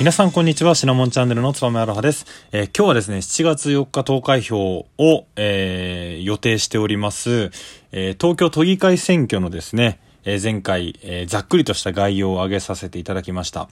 皆さんこんにちは。シナモンチャンネルのつばめアロハです。えー、今日はですね、7月4日投開票を、えー、予定しております、えー、東京都議会選挙のですね、えー、前回、えー、ざっくりとした概要を挙げさせていただきました。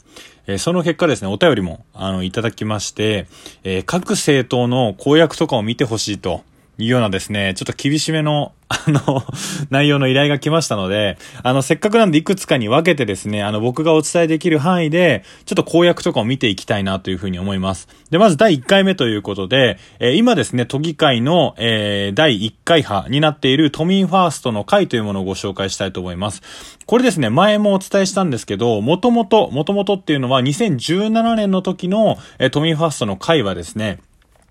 えー、その結果ですね、お便りも、あの、いただきまして、え各政党の公約とかを見てほしいというようなですね、ちょっと厳しめの、あの、内容の依頼が来ましたので、あの、せっかくなんでいくつかに分けてですね、あの、僕がお伝えできる範囲で、ちょっと公約とかを見ていきたいなというふうに思います。で、まず第1回目ということで、えー、今ですね、都議会の、えー、第1回派になっている都民ファーストの会というものをご紹介したいと思います。これですね、前もお伝えしたんですけど、もともと、もともとっていうのは2017年の時の、えー、都民ファーストの会はですね、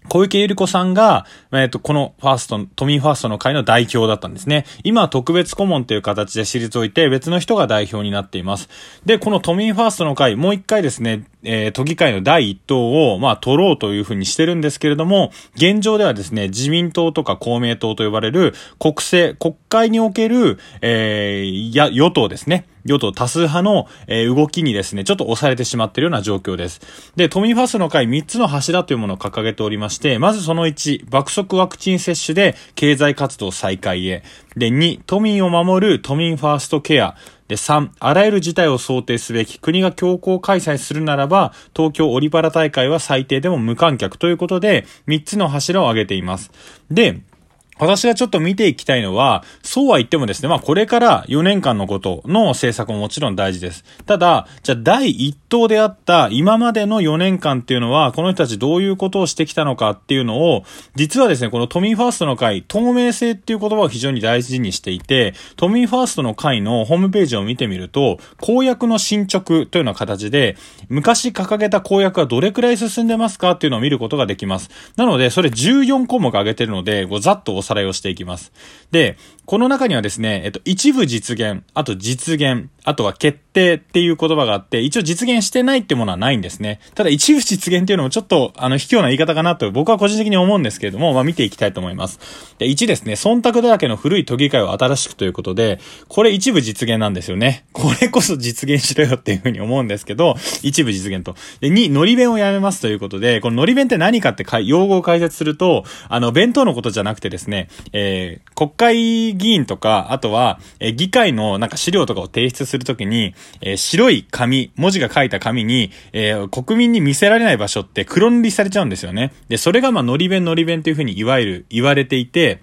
小池百合子さんが、えっ、ー、と、このファースト、都民ファーストの会の代表だったんですね。今は特別顧問という形で退いて別の人が代表になっています。で、この都民ファーストの会、もう一回ですね、えー、都議会の第一党を、まあ、取ろうというふうにしてるんですけれども、現状ではですね、自民党とか公明党と呼ばれる国政、国会における、えー、や、与党ですね。与党多数派の、えー、動きにですね、ちょっと押されてしまっているような状況です。で、都民ファーストの会3つの柱というものを掲げておりまして、まずその1、爆速ワクチン接種で経済活動再開へ。で、2、都民を守る都民ファーストケア。で、3、あらゆる事態を想定すべき国が強行開催するならば、東京オリパラ大会は最低でも無観客ということで、3つの柱を挙げています。で、私がちょっと見ていきたいのは、そうは言ってもですね、まあこれから4年間のことの政策ももちろん大事です。ただ、じゃあ第一党であった今までの4年間っていうのは、この人たちどういうことをしてきたのかっていうのを、実はですね、この都民ファーストの会、透明性っていう言葉を非常に大事にしていて、都民ファーストの会のホームページを見てみると、公約の進捗というような形で、昔掲げた公約はどれくらい進んでますかっていうのを見ることができます。なので、それ14項目挙げてるので、ざっとさらいをしていきます。で、この中にはですね、えっと、一部実現、あと実現、あとは決定っていう言葉があって、一応実現してないってものはないんですね。ただ一部実現っていうのもちょっと、あの、卑怯な言い方かなと僕は個人的に思うんですけれども、まあ見ていきたいと思います。で、1ですね、忖度だらけの古い都議会を新しくということで、これ一部実現なんですよね。これこそ実現しろよっていうふうに思うんですけど、一部実現と。で、2、のり弁をやめますということで、こののり弁って何かってか用語を解説すると、あの、弁当のことじゃなくてですね、えー、国会議員とか、あとは、えー、議会のなんか資料とかを提出するときに、えー、白い紙、文字が書いた紙に、えー、国民に見せられない場所って黒塗りされちゃうんですよね。で、それがまあ、のり弁のり弁というふうにいわゆる言われていて、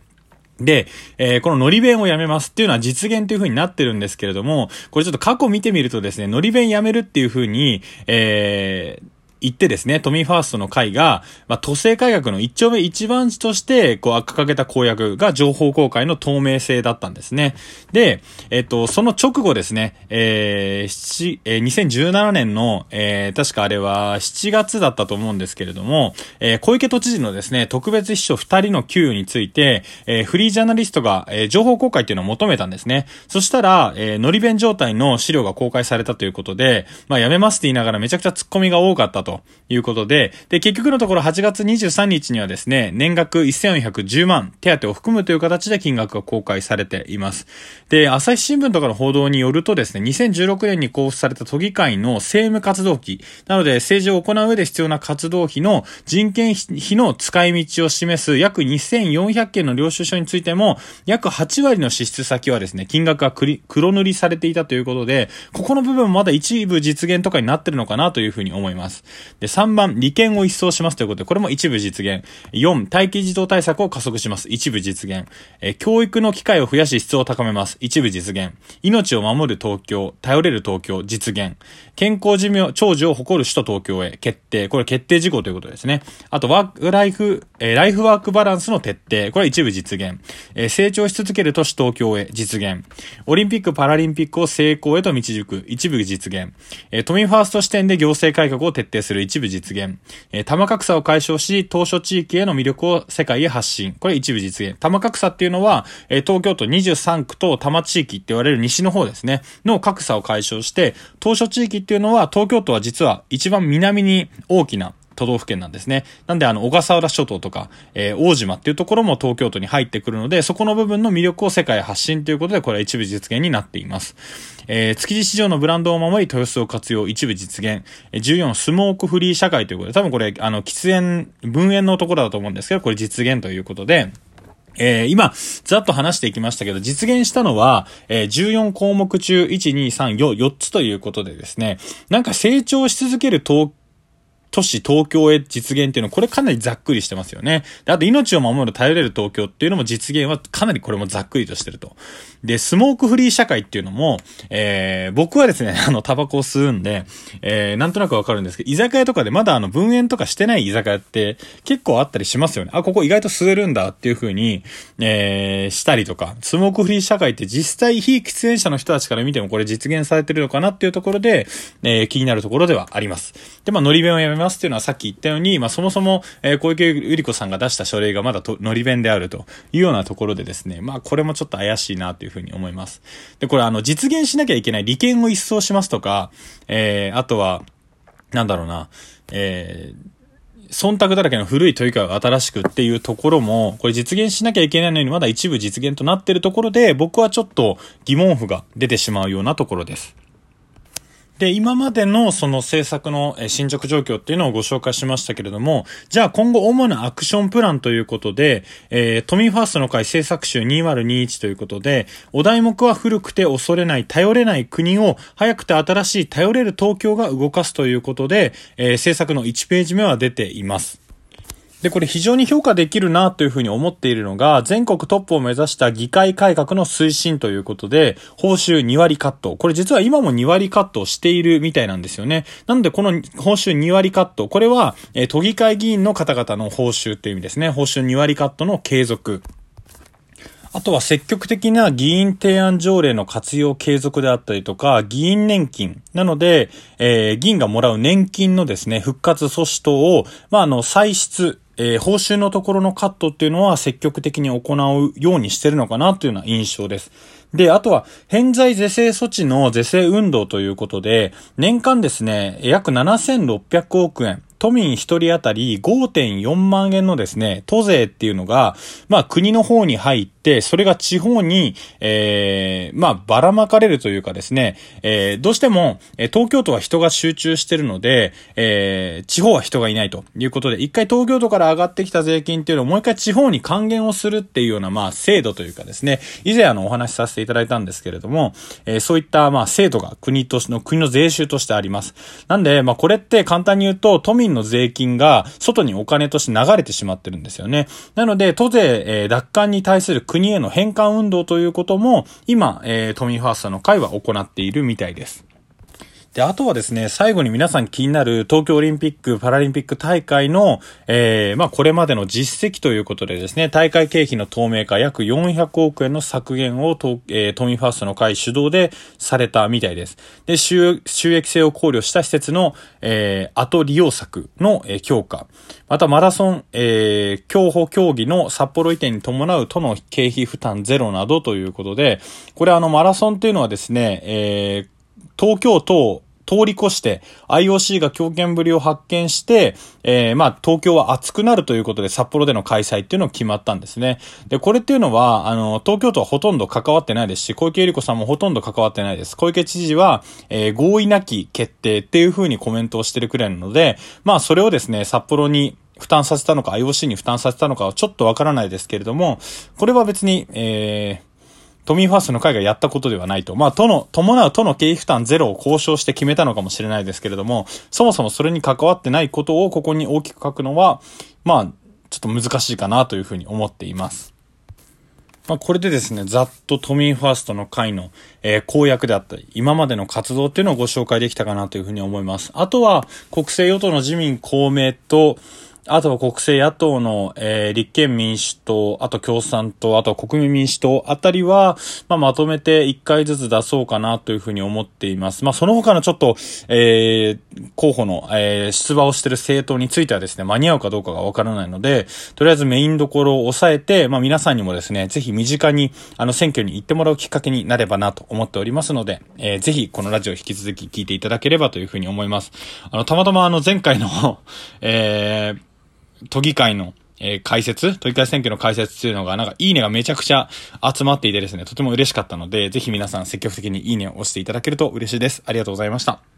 で、えー、こののり弁をやめますっていうのは実現という風になってるんですけれども、これちょっと過去見てみるとですね、のり弁やめるっていう風に、えー、言ってですね、都民ファーストの会が、まあ、都政改革の一丁目一番地として、こう、掲げた公約が情報公開の透明性だったんですね。で、えっと、その直後ですね、えー、えー、2017年の、えー、確かあれは7月だったと思うんですけれども、えー、小池都知事のですね、特別秘書2人の給与について、えー、フリージャーナリストが、えー、情報公開っていうのを求めたんですね。そしたら、えー、のり弁状態の資料が公開されたということで、まあ、やめますって言いながらめちゃくちゃ突っ込みが多かったと。いうことで、で、結局のところ8月23日にはですね、年額1410万手当を含むという形で金額が公開されています。で、朝日新聞とかの報道によるとですね、2016年に交付された都議会の政務活動費、なので政治を行う上で必要な活動費の人件費の使い道を示す約2400件の領収書についても、約8割の支出先はですね、金額が黒塗りされていたということで、ここの部分まだ一部実現とかになってるのかなというふうに思います。で、3番、利権を一掃しますということで、これも一部実現。4、待機児童対策を加速します。一部実現。え教育の機会を増やし質を高めます。一部実現。命を守る東京、頼れる東京、実現。健康寿命、長寿を誇る首都東京へ、決定。これ決定事項ということですね。あと、ワークライフ、えー、ライフワークバランスの徹底。これ一部実現。えー、成長し続ける都市東京へ、実現。オリンピック・パラリンピックを成功へと導く、一部実現。えー、都民ファースト視点で行政改革を徹底する一部実現。えー、玉格差を解消し、当初地域への魅力を世界へ発信。これ一部実現。玉格差っていうのは、えー、東京都23区と多摩地域って言われる西の方ですね、の格差を解消して、当初地域っていうのは、東京都は実は一番南に大きな都道府県なんですね。なんで、あの、小笠原諸島とか、えー、大島っていうところも東京都に入ってくるので、そこの部分の魅力を世界発信ということで、これは一部実現になっています。えー、築地市場のブランドを守り、豊洲を活用、一部実現。え、14、スモークフリー社会ということで、多分これ、あの、喫煙、分煙のところだと思うんですけど、これ実現ということで、えー、今、ざっと話していきましたけど、実現したのは、えー、14項目中、1、2、3、4、4つということでですね、なんか成長し続ける東都市東京へ実現っていうのは、これかなりざっくりしてますよね。で、あと命を守る頼れる東京っていうのも実現はかなりこれもざっくりとしてると。で、スモークフリー社会っていうのも、えー、僕はですね、あの、タバコを吸うんで、えー、なんとなくわかるんですけど、居酒屋とかでまだあの、分煙とかしてない居酒屋って結構あったりしますよね。あ、ここ意外と吸えるんだっていう風に、えー、したりとか、スモークフリー社会って実際非喫煙者の人たちから見てもこれ実現されてるのかなっていうところで、えー、気になるところではあります。で、まあ、乗り弁をやめますますっていうのはさっき言ったように、まあそもそも、えー、小池百合子さんが出した書類がまだと、のり弁であるというようなところでですね、まあこれもちょっと怪しいなというふうに思います。で、これあの、実現しなきゃいけない利権を一掃しますとか、えー、あとは、なんだろうな、えー、忖度だらけの古い問いかが新しくっていうところも、これ実現しなきゃいけないのにまだ一部実現となってるところで、僕はちょっと疑問符が出てしまうようなところです。で、今までのその政策の進捗状況っていうのをご紹介しましたけれども、じゃあ今後主なアクションプランということで、えー、都民ファーストの会政策集2021ということで、お題目は古くて恐れない、頼れない国を早くて新しい頼れる東京が動かすということで、えー、政策の1ページ目は出ています。で、これ非常に評価できるなというふうに思っているのが、全国トップを目指した議会改革の推進ということで、報酬2割カット。これ実は今も2割カットをしているみたいなんですよね。なのでこの報酬2割カット、これは、え都議会議員の方々の報酬っていう意味ですね。報酬2割カットの継続。あとは積極的な議員提案条例の活用継続であったりとか、議員年金。なので、えー、議員がもらう年金のですね、復活阻止等を、まあ、あの、歳出、えー、報酬のところのカットっていうのは積極的に行うようにしてるのかなというような印象です。で、あとは、偏在是正措置の是正運動ということで、年間ですね、約7600億円、都民1人当たり5.4万円のですね、都税っていうのが、まあ国の方に入って、それが地方に、えー、まあばらまかれるというかですね、えー、どうしても、え東京都は人が集中してるので、えー、地方は人がいないということで、一回東京都から上がってきた税金っていうのをもう一回地方に還元をするっていうような、まあ制度というかですね、以前あのお話しさせていただいたんですけれども、えー、そういったまあ制度が国としての、国の税収としてあります。なんで、まあこれって簡単に言うと、都民の税金が外にお金として流れてしまってるんですよね。なので、都税、えー、奪還に対する国への返還運動ということも、今、えー、都民ファーストの会は行っているみたいです。で、あとはですね、最後に皆さん気になる東京オリンピック・パラリンピック大会の、えー、まあ、これまでの実績ということでですね、大会経費の透明化約400億円の削減をと、えー、都民ファーストの会主導でされたみたいです。で、収益性を考慮した施設の、えー、後利用策の、えー、強化。また、マラソン、えー、競歩競技の札幌移転に伴う都の経費負担ゼロなどということで、これあの、マラソンっていうのはですね、えー、東京都を通り越して IOC が強権ぶりを発見して、えー、まあ東京は暑くなるということで札幌での開催っていうのを決まったんですね。で、これっていうのは、あの、東京都はほとんど関わってないですし、小池百合子さんもほとんど関わってないです。小池知事は、えー、合意なき決定っていうふうにコメントをしてるくらいなので、まあそれをですね、札幌に負担させたのか、IOC に負担させたのかはちょっとわからないですけれども、これは別に、えー、都民ファーストの会がやったことではないと。まあ、都の、伴う都の経費負担ゼロを交渉して決めたのかもしれないですけれども、そもそもそれに関わってないことをここに大きく書くのは、まあ、ちょっと難しいかなというふうに思っています。まあ、これでですね、ざっと都民ファーストの会の、えー、公約であったり、今までの活動っていうのをご紹介できたかなというふうに思います。あとは、国政与党の自民公明と、あとは国政野党の、えー、立憲民主党、あと共産党、あと国民民主党あたりは、まあ、まとめて1回ずつ出そうかなというふうに思っています。まあ、その他のちょっと、えー、候補の、えー、出馬をしている政党についてはですね、間に合うかどうかがわからないので、とりあえずメインどころを抑えて、まあ皆さんにもですね、ぜひ身近に、あの選挙に行ってもらうきっかけになればなと思っておりますので、えー、ぜひこのラジオ引き続き聞いていただければというふうに思います。あの、たまたまあの前回の えー、都議会のえー、解説、都議会選挙の解説っていうのが、なんか、いいねがめちゃくちゃ集まっていてですね、とても嬉しかったので、ぜひ皆さん積極的にいいねを押していただけると嬉しいです。ありがとうございました。